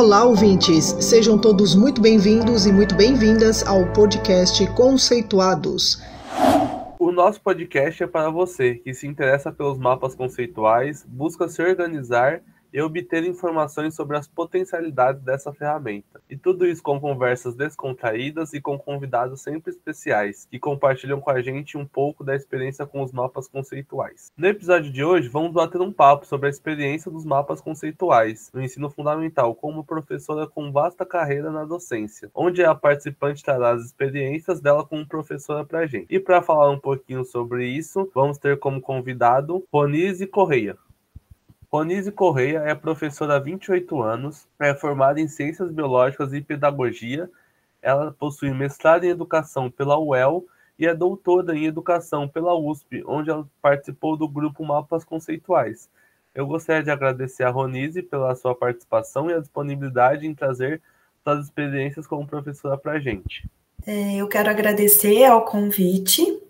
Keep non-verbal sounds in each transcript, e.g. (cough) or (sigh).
Olá, ouvintes! Sejam todos muito bem-vindos e muito bem-vindas ao podcast Conceituados. O nosso podcast é para você que se interessa pelos mapas conceituais, busca se organizar e obter informações sobre as potencialidades dessa ferramenta. E tudo isso com conversas descontraídas e com convidados sempre especiais, que compartilham com a gente um pouco da experiência com os mapas conceituais. No episódio de hoje, vamos bater um papo sobre a experiência dos mapas conceituais no ensino fundamental, como professora com vasta carreira na docência, onde a participante trará as experiências dela como professora para a gente. E para falar um pouquinho sobre isso, vamos ter como convidado Ronise Correia. Ronise Correia é professora há 28 anos, é formada em Ciências Biológicas e Pedagogia. Ela possui mestrado em Educação pela UEL e é doutora em Educação pela USP, onde ela participou do grupo Mapas Conceituais. Eu gostaria de agradecer a Ronise pela sua participação e a disponibilidade em trazer suas experiências como professora para a gente. É, eu quero agradecer ao convite.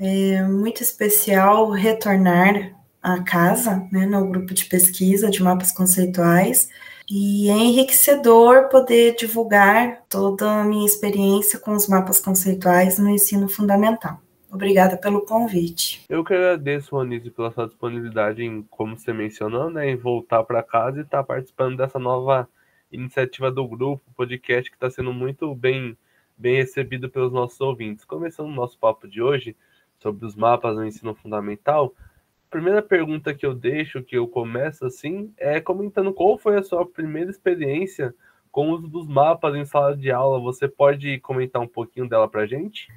É muito especial retornar a casa, né, no grupo de pesquisa de mapas conceituais, e é enriquecedor poder divulgar toda a minha experiência com os mapas conceituais no ensino fundamental. Obrigada pelo convite. Eu que agradeço, Ronise, pela sua disponibilidade em, como você mencionou, né, em voltar para casa e estar tá participando dessa nova iniciativa do grupo, podcast que está sendo muito bem, bem recebido pelos nossos ouvintes. Começando o nosso papo de hoje sobre os mapas no ensino fundamental, primeira pergunta que eu deixo, que eu começo assim, é comentando qual foi a sua primeira experiência com o uso dos mapas em sala de aula. Você pode comentar um pouquinho dela para gente?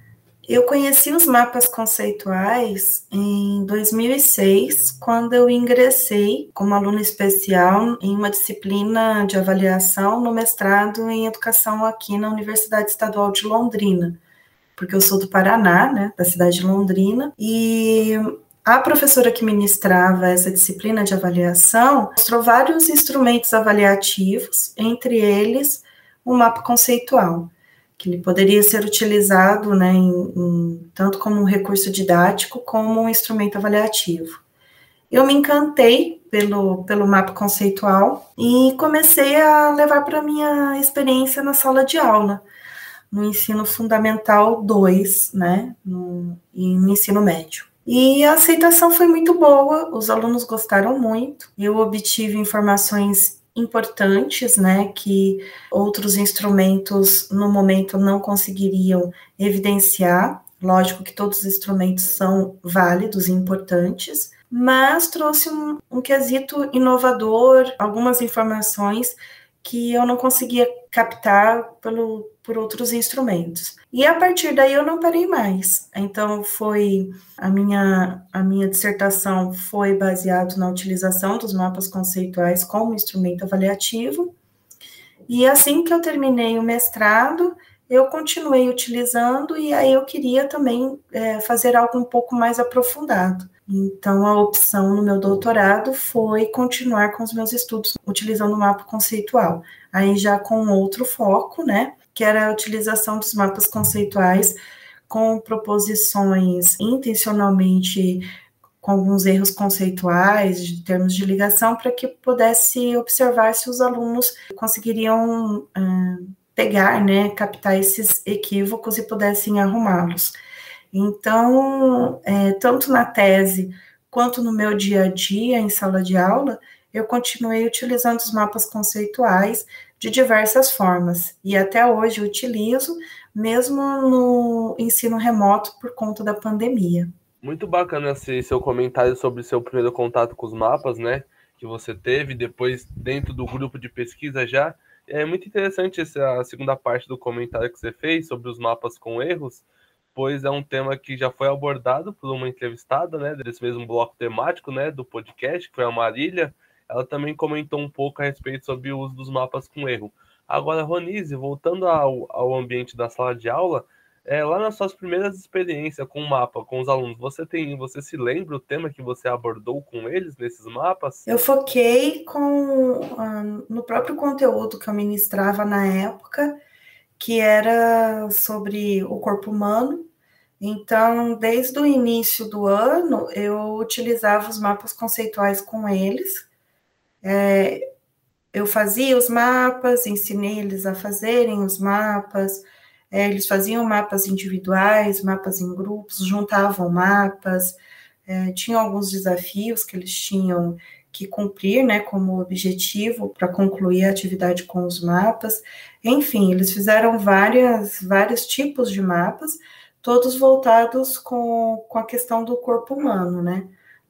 Eu conheci os mapas conceituais em 2006, quando eu ingressei como aluna especial em uma disciplina de avaliação no mestrado em educação aqui na Universidade Estadual de Londrina, porque eu sou do Paraná, né, da cidade de Londrina, e a professora que ministrava essa disciplina de avaliação mostrou vários instrumentos avaliativos, entre eles o mapa conceitual, que ele poderia ser utilizado né, em, em, tanto como um recurso didático como um instrumento avaliativo. Eu me encantei pelo, pelo mapa conceitual e comecei a levar para a minha experiência na sala de aula, no ensino fundamental 2, né, no, e no ensino médio. E a aceitação foi muito boa, os alunos gostaram muito. Eu obtive informações importantes, né, que outros instrumentos no momento não conseguiriam evidenciar. Lógico que todos os instrumentos são válidos e importantes, mas trouxe um, um quesito inovador, algumas informações que eu não conseguia captar pelo, por outros instrumentos. E a partir daí eu não parei mais. Então foi a minha a minha dissertação foi baseado na utilização dos mapas conceituais como instrumento avaliativo. E assim que eu terminei o mestrado, eu continuei utilizando e aí eu queria também é, fazer algo um pouco mais aprofundado. Então, a opção no meu doutorado foi continuar com os meus estudos utilizando o mapa conceitual, aí já com outro foco, né, que era a utilização dos mapas conceituais com proposições intencionalmente com alguns erros conceituais, de termos de ligação, para que pudesse observar se os alunos conseguiriam uh, pegar, né, captar esses equívocos e pudessem arrumá-los. Então, é, tanto na tese quanto no meu dia a dia em sala de aula, eu continuei utilizando os mapas conceituais de diversas formas e até hoje utilizo, mesmo no ensino remoto por conta da pandemia. Muito bacana esse seu comentário sobre seu primeiro contato com os mapas, né? Que você teve depois dentro do grupo de pesquisa já. É muito interessante essa segunda parte do comentário que você fez sobre os mapas com erros, pois é um tema que já foi abordado por uma entrevistada, né, desse mesmo bloco temático, né, do podcast, que foi a Marília. Ela também comentou um pouco a respeito sobre o uso dos mapas com erro. Agora, Ronise, voltando ao, ao ambiente da sala de aula, é, lá nas suas primeiras experiências com o mapa, com os alunos, você tem, você se lembra o tema que você abordou com eles nesses mapas? Eu foquei com uh, no próprio conteúdo que eu ministrava na época, que era sobre o corpo humano. Então, desde o início do ano, eu utilizava os mapas conceituais com eles. É, eu fazia os mapas, ensinei eles a fazerem os mapas, é, eles faziam mapas individuais, mapas em grupos, juntavam mapas, é, tinham alguns desafios que eles tinham que cumprir, né, como objetivo para concluir a atividade com os mapas. Enfim, eles fizeram várias, vários tipos de mapas, todos voltados com, com a questão do corpo humano, né?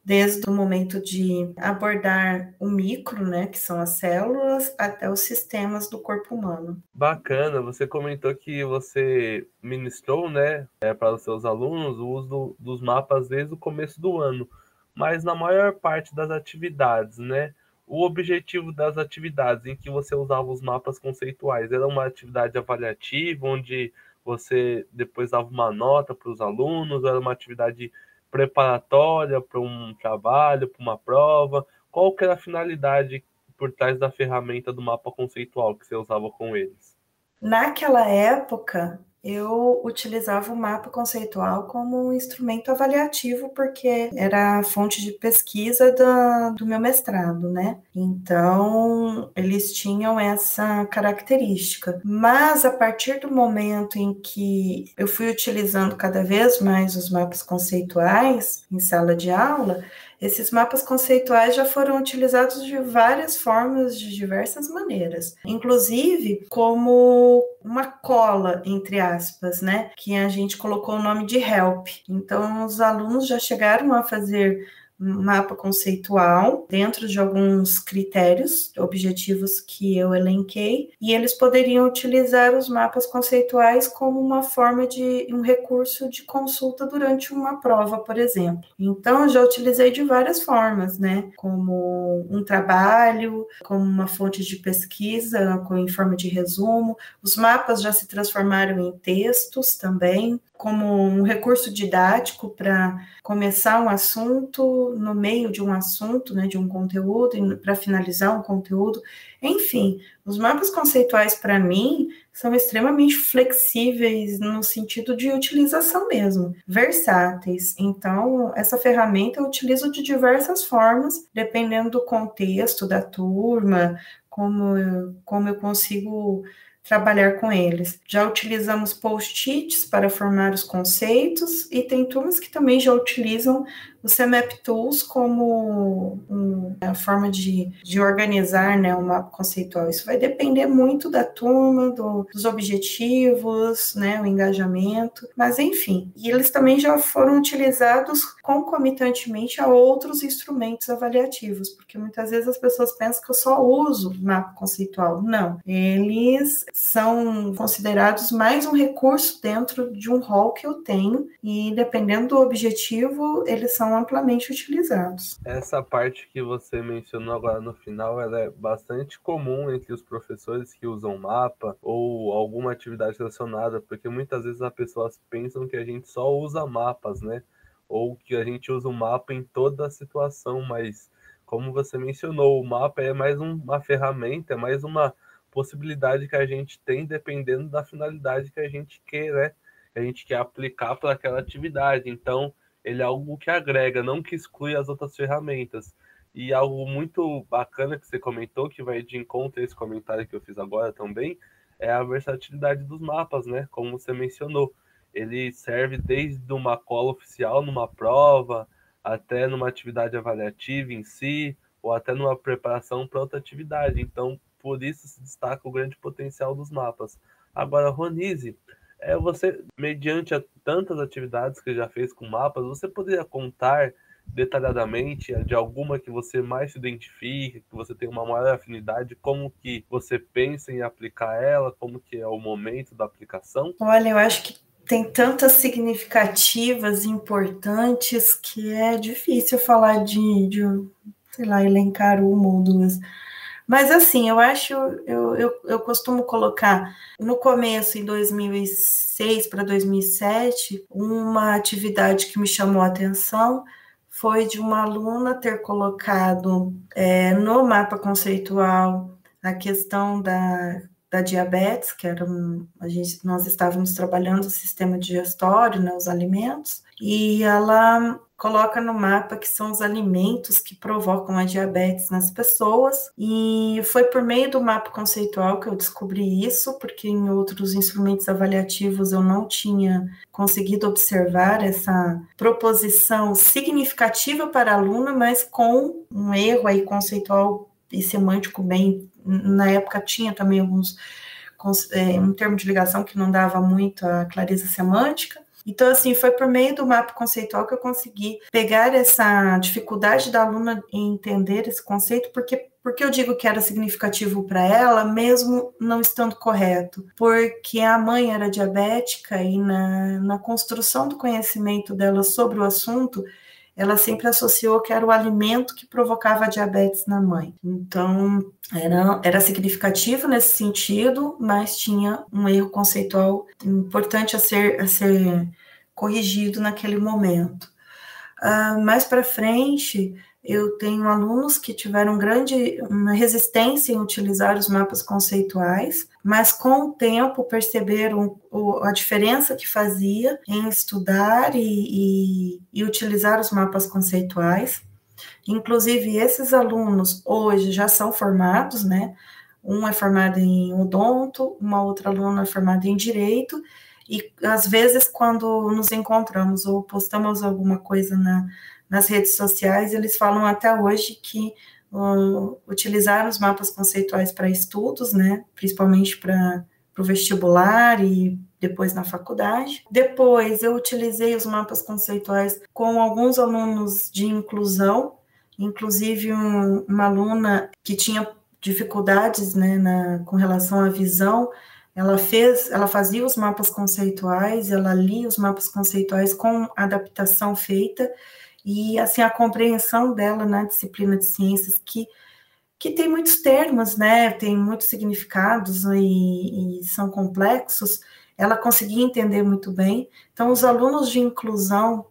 desde o momento de abordar o micro, né, que são as células, até os sistemas do corpo humano. Bacana, você comentou que você ministrou, né, é, para os seus alunos o uso do, dos mapas desde o começo do ano, mas na maior parte das atividades, né, o objetivo das atividades em que você usava os mapas conceituais era uma atividade avaliativa, onde você depois dava uma nota para os alunos, era uma atividade preparatória para um trabalho, para uma prova? Qual que era a finalidade por trás da ferramenta do mapa conceitual que você usava com eles? Naquela época, eu utilizava o mapa conceitual como um instrumento avaliativo, porque era a fonte de pesquisa da, do meu mestrado, né? Então, eles tinham essa característica. Mas, a partir do momento em que eu fui utilizando cada vez mais os mapas conceituais em sala de aula, esses mapas conceituais já foram utilizados de várias formas, de diversas maneiras, inclusive como uma cola, entre aspas, né? Que a gente colocou o nome de help. Então, os alunos já chegaram a fazer mapa conceitual dentro de alguns critérios, objetivos que eu elenquei, e eles poderiam utilizar os mapas conceituais como uma forma de um recurso de consulta durante uma prova, por exemplo. Então, eu já utilizei de várias formas, né? Como um trabalho, como uma fonte de pesquisa, em forma de resumo. Os mapas já se transformaram em textos também como um recurso didático para começar um assunto no meio de um assunto, né, de um conteúdo, para finalizar um conteúdo. Enfim, os mapas conceituais, para mim, são extremamente flexíveis no sentido de utilização mesmo, versáteis. Então, essa ferramenta eu utilizo de diversas formas, dependendo do contexto da turma, como, como eu consigo trabalhar com eles. Já utilizamos post-its para formar os conceitos e tem turmas que também já utilizam o CMAP Tools como uma forma de, de organizar né, o mapa conceitual. Isso vai depender muito da turma, do, dos objetivos, né, o engajamento, mas enfim. E eles também já foram utilizados concomitantemente a outros instrumentos avaliativos, porque muitas vezes as pessoas pensam que eu só uso mapa conceitual. Não, eles são considerados mais um recurso dentro de um rol que eu tenho, e dependendo do objetivo, eles são amplamente utilizados. Essa parte que você mencionou agora no final, ela é bastante comum entre os professores que usam mapa ou alguma atividade relacionada, porque muitas vezes as pessoas pensam que a gente só usa mapas, né? Ou que a gente usa o mapa em toda a situação, mas como você mencionou, o mapa é mais uma ferramenta, é mais uma possibilidade que a gente tem dependendo da finalidade que a gente quer, né? Que a gente quer aplicar para aquela atividade. Então, ele é algo que agrega, não que exclui as outras ferramentas. E algo muito bacana que você comentou, que vai de encontro a esse comentário que eu fiz agora também, é a versatilidade dos mapas, né? Como você mencionou. Ele serve desde uma cola oficial numa prova, até numa atividade avaliativa em si, ou até numa preparação para outra atividade. Então, por isso se destaca o grande potencial dos mapas. Agora, Ronise, é você, mediante tantas atividades que já fez com mapas, você poderia contar detalhadamente de alguma que você mais se identifique, que você tem uma maior afinidade, como que você pensa em aplicar ela, como que é o momento da aplicação? Olha, eu acho que tem tantas significativas importantes que é difícil falar de, de sei lá, elencar uma ou duas. Mas assim, eu acho, eu, eu, eu costumo colocar no começo, em 2006 para 2007, uma atividade que me chamou a atenção foi de uma aluna ter colocado é, no mapa conceitual a questão da, da diabetes, que era um, a gente, nós estávamos trabalhando o sistema digestório, né, os alimentos, e ela coloca no mapa que são os alimentos que provocam a diabetes nas pessoas. E foi por meio do mapa conceitual que eu descobri isso, porque em outros instrumentos avaliativos eu não tinha conseguido observar essa proposição significativa para a aluna, mas com um erro aí conceitual e semântico bem. Na época tinha também alguns. É, um termo de ligação que não dava muito a clareza semântica, então, assim, foi por meio do mapa conceitual que eu consegui pegar essa dificuldade da aluna em entender esse conceito, porque porque eu digo que era significativo para ela, mesmo não estando correto? Porque a mãe era diabética e na, na construção do conhecimento dela sobre o assunto, ela sempre associou que era o alimento que provocava diabetes na mãe. Então, era, era significativo nesse sentido, mas tinha um erro conceitual importante a ser, a ser corrigido naquele momento. Uh, mais para frente, eu tenho alunos que tiveram grande resistência em utilizar os mapas conceituais, mas com o tempo perceberam a diferença que fazia em estudar e, e, e utilizar os mapas conceituais. Inclusive, esses alunos hoje já são formados, né? Um é formado em odonto, uma outra aluna é formada em direito, e às vezes, quando nos encontramos ou postamos alguma coisa na, nas redes sociais, eles falam até hoje que uh, utilizar os mapas conceituais para estudos, né, principalmente para o vestibular e depois na faculdade. Depois eu utilizei os mapas conceituais com alguns alunos de inclusão, inclusive um, uma aluna que tinha dificuldades né, na, com relação à visão, ela fez, ela fazia os mapas conceituais, ela lia os mapas conceituais com adaptação feita e assim a compreensão dela na disciplina de ciências que que tem muitos termos, né? Tem muitos significados e, e são complexos. Ela conseguia entender muito bem. Então, os alunos de inclusão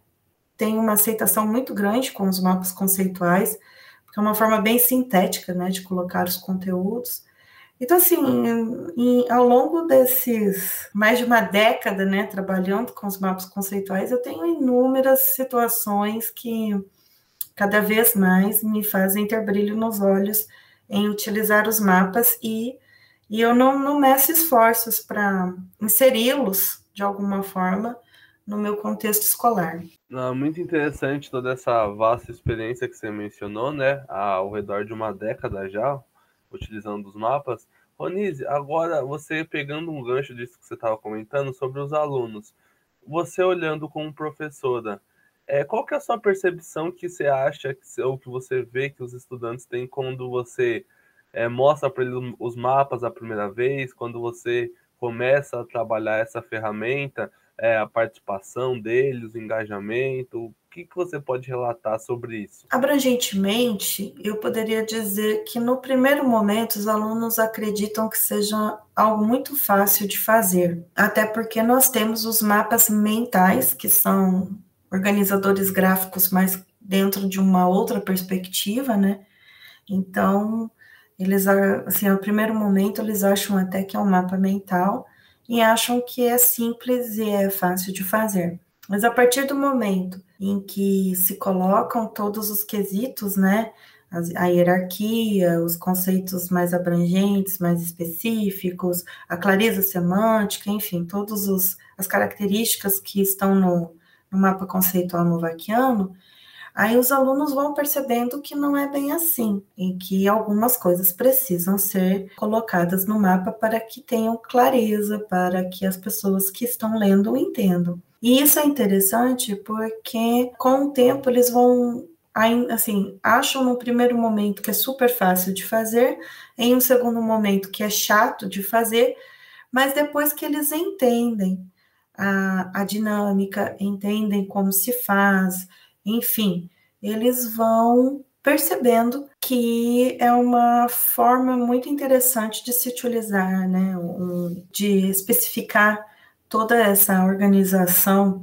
têm uma aceitação muito grande com os mapas conceituais, porque é uma forma bem sintética, né, de colocar os conteúdos. Então, assim, em, ao longo desses mais de uma década, né, trabalhando com os mapas conceituais, eu tenho inúmeras situações que cada vez mais me fazem ter brilho nos olhos em utilizar os mapas e, e eu não, não meço esforços para inseri-los de alguma forma no meu contexto escolar. Não, muito interessante toda essa vasta experiência que você mencionou, né? Ao redor de uma década já, utilizando os mapas. Ronise, agora você pegando um gancho disso que você estava comentando sobre os alunos, você olhando como professora, é, qual que é a sua percepção que você acha que, ou que você vê que os estudantes têm quando você é, mostra para eles os mapas a primeira vez, quando você começa a trabalhar essa ferramenta, é, a participação deles, o engajamento? Que, que você pode relatar sobre isso? Abrangentemente, eu poderia dizer que no primeiro momento os alunos acreditam que seja algo muito fácil de fazer, até porque nós temos os mapas mentais, que são organizadores gráficos, mas dentro de uma outra perspectiva, né? Então, eles, assim, ao primeiro momento, eles acham até que é um mapa mental e acham que é simples e é fácil de fazer. Mas a partir do momento em que se colocam todos os quesitos, né? A hierarquia, os conceitos mais abrangentes, mais específicos, a clareza semântica, enfim, todas as características que estão no, no mapa conceitual novaquiano, aí os alunos vão percebendo que não é bem assim, em que algumas coisas precisam ser colocadas no mapa para que tenham clareza, para que as pessoas que estão lendo entendam. E isso é interessante porque com o tempo eles vão assim, acham no primeiro momento que é super fácil de fazer, em um segundo momento que é chato de fazer, mas depois que eles entendem a, a dinâmica, entendem como se faz, enfim, eles vão percebendo que é uma forma muito interessante de se utilizar, né, de especificar toda essa organização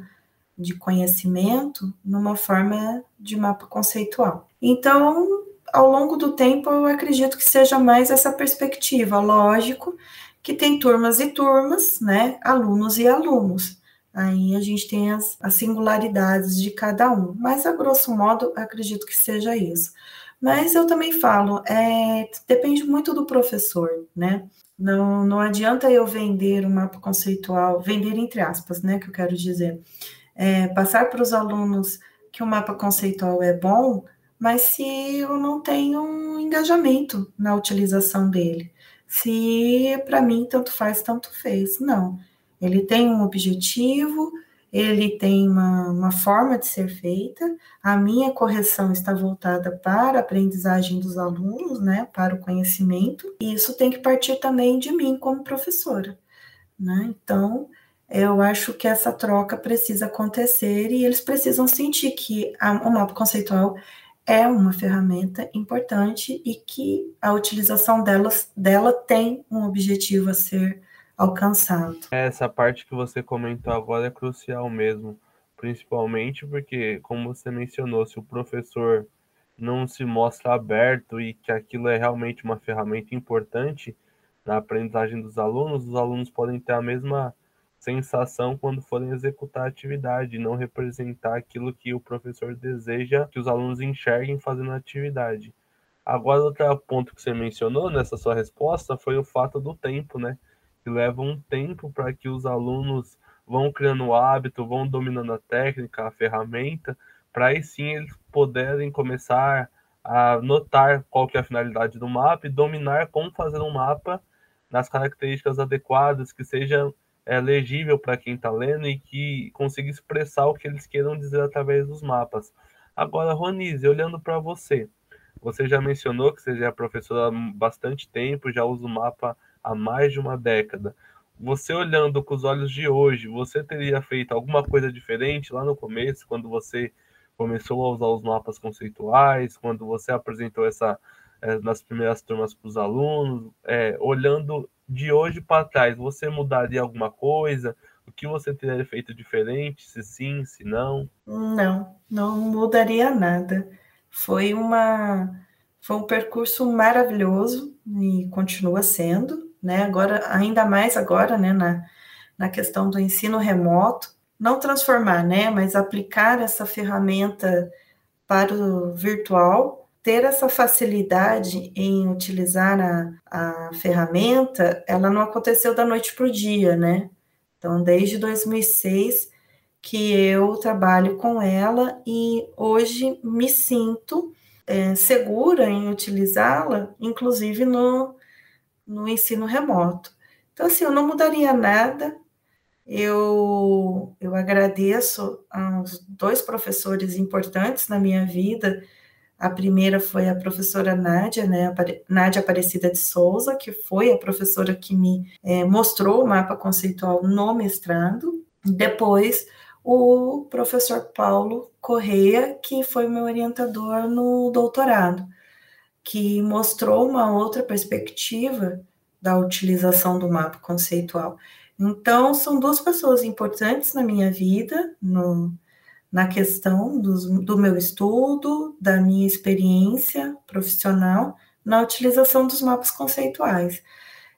de conhecimento numa forma de mapa conceitual. Então, ao longo do tempo, eu acredito que seja mais essa perspectiva. Lógico que tem turmas e turmas, né? Alunos e alunos. Aí a gente tem as, as singularidades de cada um, mas a grosso modo acredito que seja isso. Mas eu também falo, é, depende muito do professor, né? Não, não adianta eu vender um mapa conceitual, vender entre aspas, né? Que eu quero dizer, é, passar para os alunos que o mapa conceitual é bom, mas se eu não tenho um engajamento na utilização dele, se para mim tanto faz, tanto fez, não. Ele tem um objetivo, ele tem uma, uma, forma de ser feita, a minha correção está voltada para a aprendizagem dos alunos, né, para o conhecimento, e isso tem que partir também de mim como professora, né? Então, eu acho que essa troca precisa acontecer e eles precisam sentir que a, o mapa conceitual é uma ferramenta importante e que a utilização delas, dela tem um objetivo a ser alcançado. Essa parte que você comentou agora é crucial mesmo, principalmente porque, como você mencionou, se o professor não se mostra aberto e que aquilo é realmente uma ferramenta importante na aprendizagem dos alunos, os alunos podem ter a mesma sensação quando forem executar a atividade, não representar aquilo que o professor deseja que os alunos enxerguem fazendo a atividade. Agora, outro ponto que você mencionou nessa sua resposta foi o fato do tempo, né? Que leva um tempo para que os alunos vão criando o hábito, vão dominando a técnica, a ferramenta, para aí sim eles poderem começar a notar qual que é a finalidade do mapa e dominar como fazer um mapa nas características adequadas, que seja é, legível para quem está lendo e que consiga expressar o que eles queiram dizer através dos mapas. Agora, Ronise, olhando para você, você já mencionou que você já é professora há bastante tempo, já usa o mapa há mais de uma década. Você olhando com os olhos de hoje, você teria feito alguma coisa diferente lá no começo, quando você começou a usar os mapas conceituais, quando você apresentou essa é, nas primeiras turmas para os alunos, é, olhando de hoje para trás, você mudaria alguma coisa? O que você teria feito diferente? Se sim, se não? Não, não mudaria nada. Foi uma foi um percurso maravilhoso e continua sendo, né? Agora, ainda mais agora, né, na, na questão do ensino remoto, não transformar, né, mas aplicar essa ferramenta para o virtual ter essa facilidade em utilizar a, a ferramenta, ela não aconteceu da noite para o dia, né? Então, desde 2006 que eu trabalho com ela e hoje me sinto é, segura em utilizá-la, inclusive no, no ensino remoto. Então, assim, eu não mudaria nada. Eu, eu agradeço aos dois professores importantes na minha vida, a primeira foi a professora Nádia, né, Nádia Aparecida de Souza, que foi a professora que me é, mostrou o mapa conceitual no mestrado. Depois, o professor Paulo Correia, que foi meu orientador no doutorado, que mostrou uma outra perspectiva da utilização do mapa conceitual. Então, são duas pessoas importantes na minha vida, no, na questão do, do meu estudo, da minha experiência profissional na utilização dos mapas conceituais.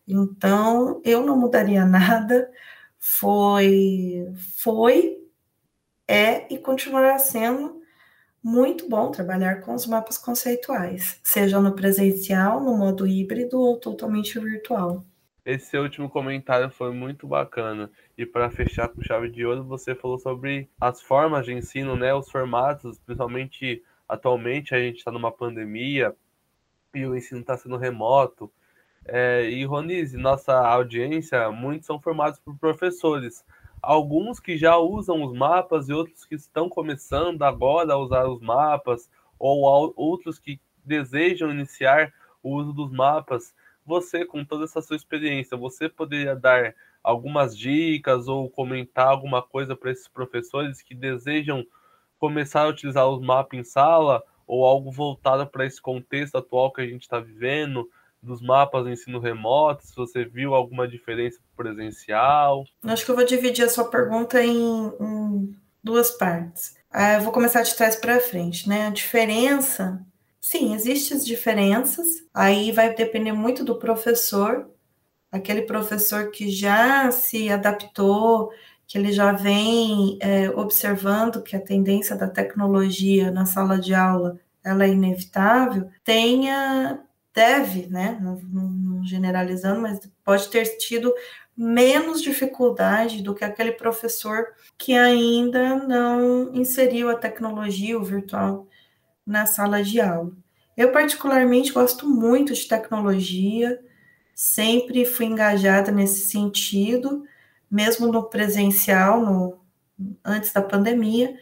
Então, eu não mudaria (laughs) nada, foi, foi, é e continuará sendo muito bom trabalhar com os mapas conceituais, seja no presencial, no modo híbrido ou totalmente virtual. Esse último comentário foi muito bacana. E para fechar com chave de ouro, você falou sobre as formas de ensino, né? Os formatos, principalmente atualmente a gente está numa pandemia e o ensino está sendo remoto. É, e Ronise, nossa audiência, muitos são formados por professores. Alguns que já usam os mapas e outros que estão começando agora a usar os mapas, ou outros que desejam iniciar o uso dos mapas. Você, com toda essa sua experiência, você poderia dar algumas dicas ou comentar alguma coisa para esses professores que desejam começar a utilizar os mapas em sala ou algo voltado para esse contexto atual que a gente está vivendo, dos mapas do ensino remoto, se você viu alguma diferença presencial? Acho que eu vou dividir a sua pergunta em, em duas partes. Ah, eu vou começar de trás para frente, né? A diferença Sim, existem diferenças, aí vai depender muito do professor, aquele professor que já se adaptou, que ele já vem é, observando que a tendência da tecnologia na sala de aula ela é inevitável, tenha, deve, né, não, não generalizando, mas pode ter tido menos dificuldade do que aquele professor que ainda não inseriu a tecnologia, o virtual, na sala de aula. Eu, particularmente, gosto muito de tecnologia, sempre fui engajada nesse sentido, mesmo no presencial, no, antes da pandemia,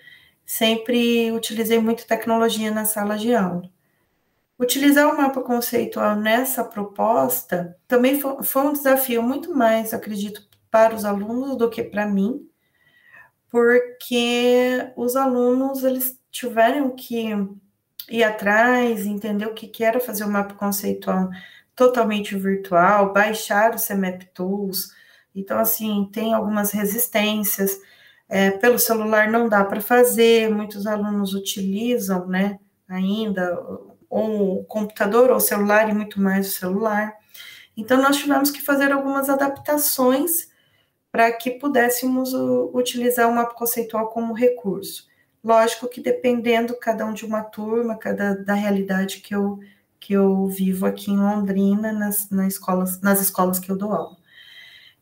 sempre utilizei muito tecnologia na sala de aula. Utilizar o mapa conceitual nessa proposta também foi, um desafio muito mais, acredito, para os alunos do que para mim, porque os alunos eles tiveram que ir atrás, entender o que, que era fazer o mapa conceitual totalmente virtual, baixar o CMAP Tools. Então, assim, tem algumas resistências. É, pelo celular não dá para fazer, muitos alunos utilizam, né, ainda, ou o computador ou o celular, e muito mais o celular. Então, nós tivemos que fazer algumas adaptações para que pudéssemos utilizar o mapa conceitual como recurso. Lógico que dependendo cada um de uma turma, cada da realidade que eu que eu vivo aqui em Londrina nas, nas escolas nas escolas que eu dou aula.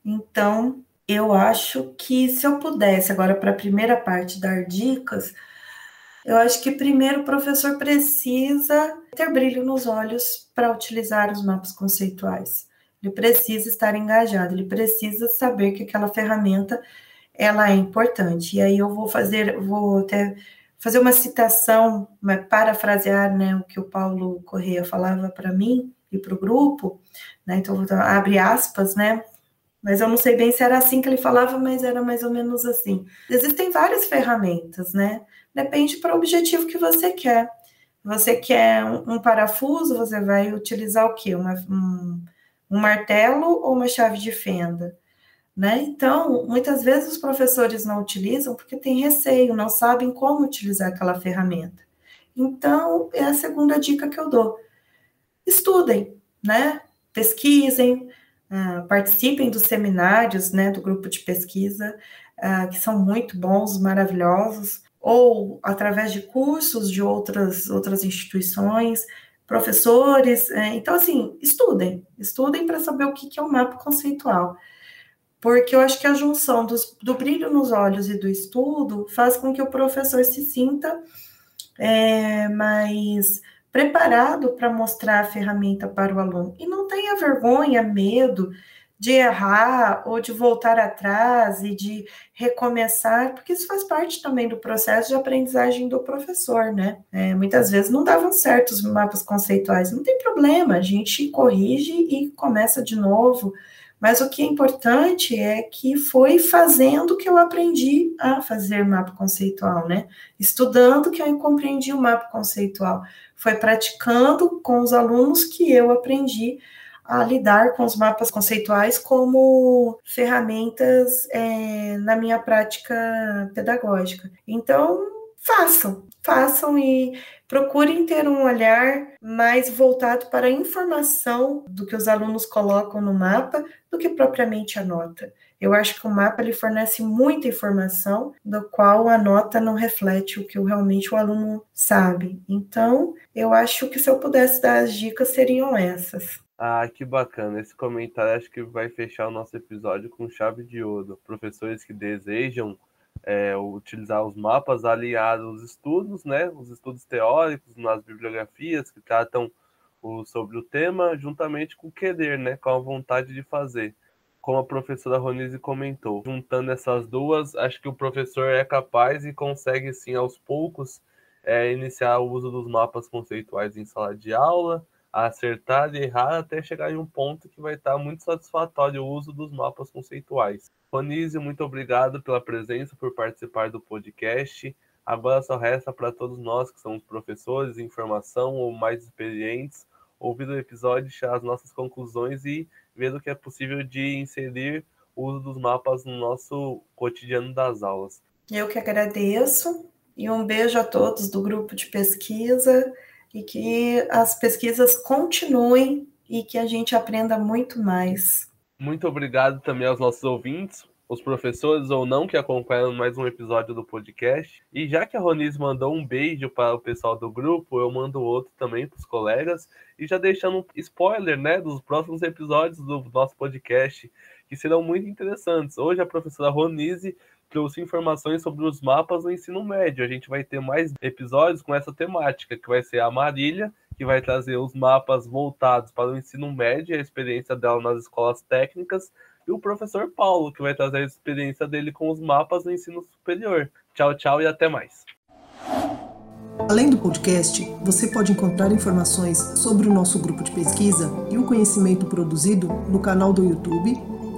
Então, eu acho que se eu pudesse agora para a primeira parte dar dicas, eu acho que primeiro o professor precisa ter brilho nos olhos para utilizar os mapas conceituais. Ele precisa estar engajado, ele precisa saber que aquela ferramenta ela é importante. E aí eu vou fazer, vou até fazer uma citação, parafrasear né, o que o Paulo Correia falava para mim e para o grupo, né? Então, vou abre aspas, né? Mas eu não sei bem se era assim que ele falava, mas era mais ou menos assim. Existem várias ferramentas, né? Depende para o objetivo que você quer. Você quer um, um parafuso, você vai utilizar o quê? Uma, um, um martelo ou uma chave de fenda? Né? Então, muitas vezes os professores não utilizam porque têm receio, não sabem como utilizar aquela ferramenta. Então, é a segunda dica que eu dou. Estudem, né? Pesquisem, uh, participem dos seminários, né, do grupo de pesquisa, uh, que são muito bons, maravilhosos, ou através de cursos de outras, outras instituições, professores. Uh, então, assim, estudem, estudem para saber o que, que é o mapa conceitual porque eu acho que a junção dos, do brilho nos olhos e do estudo faz com que o professor se sinta é, mais preparado para mostrar a ferramenta para o aluno. E não tenha vergonha, medo de errar ou de voltar atrás e de recomeçar, porque isso faz parte também do processo de aprendizagem do professor, né? É, muitas vezes não davam certo os mapas conceituais, não tem problema, a gente corrige e começa de novo. Mas o que é importante é que foi fazendo que eu aprendi a fazer mapa conceitual, né? Estudando que eu compreendi o mapa conceitual. Foi praticando com os alunos que eu aprendi a lidar com os mapas conceituais como ferramentas é, na minha prática pedagógica. Então, façam, façam e procurem ter um olhar mais voltado para a informação do que os alunos colocam no mapa do que propriamente a nota. Eu acho que o mapa ele fornece muita informação, do qual a nota não reflete o que realmente o aluno sabe. Então, eu acho que se eu pudesse dar as dicas seriam essas. Ah, que bacana. Esse comentário acho que vai fechar o nosso episódio com chave de ouro. Professores que desejam é, utilizar os mapas aliados aos estudos, né, os estudos teóricos nas bibliografias que tratam o, sobre o tema, juntamente com o querer, né, com a vontade de fazer. Como a professora Ronise comentou, juntando essas duas, acho que o professor é capaz e consegue, sim, aos poucos, é, iniciar o uso dos mapas conceituais em sala de aula, acertar e errar até chegar em um ponto que vai estar muito satisfatório o uso dos mapas conceituais. Ronise, muito obrigado pela presença, por participar do podcast. Agora só resta para todos nós que somos professores de informação ou mais experientes ouvir o episódio, tirar as nossas conclusões e ver o que é possível de inserir o uso dos mapas no nosso cotidiano das aulas. Eu que agradeço e um beijo a todos do grupo de pesquisa e que as pesquisas continuem e que a gente aprenda muito mais. Muito obrigado também aos nossos ouvintes. os professores ou não que acompanham mais um episódio do podcast. E já que a Ronise mandou um beijo para o pessoal do grupo, eu mando outro também para os colegas. E já deixando um spoiler, né, dos próximos episódios do nosso podcast, que serão muito interessantes. Hoje a professora Ronise trouxe informações sobre os mapas no ensino médio. A gente vai ter mais episódios com essa temática, que vai ser a Marília, que vai trazer os mapas voltados para o ensino médio, a experiência dela nas escolas técnicas, e o professor Paulo, que vai trazer a experiência dele com os mapas no ensino superior. Tchau, tchau e até mais. Além do podcast, você pode encontrar informações sobre o nosso grupo de pesquisa e o conhecimento produzido no canal do YouTube,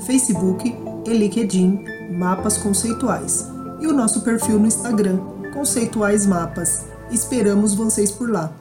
Facebook e LinkedIn Mapas Conceituais, e o nosso perfil no Instagram, Conceituais Mapas. Esperamos vocês por lá.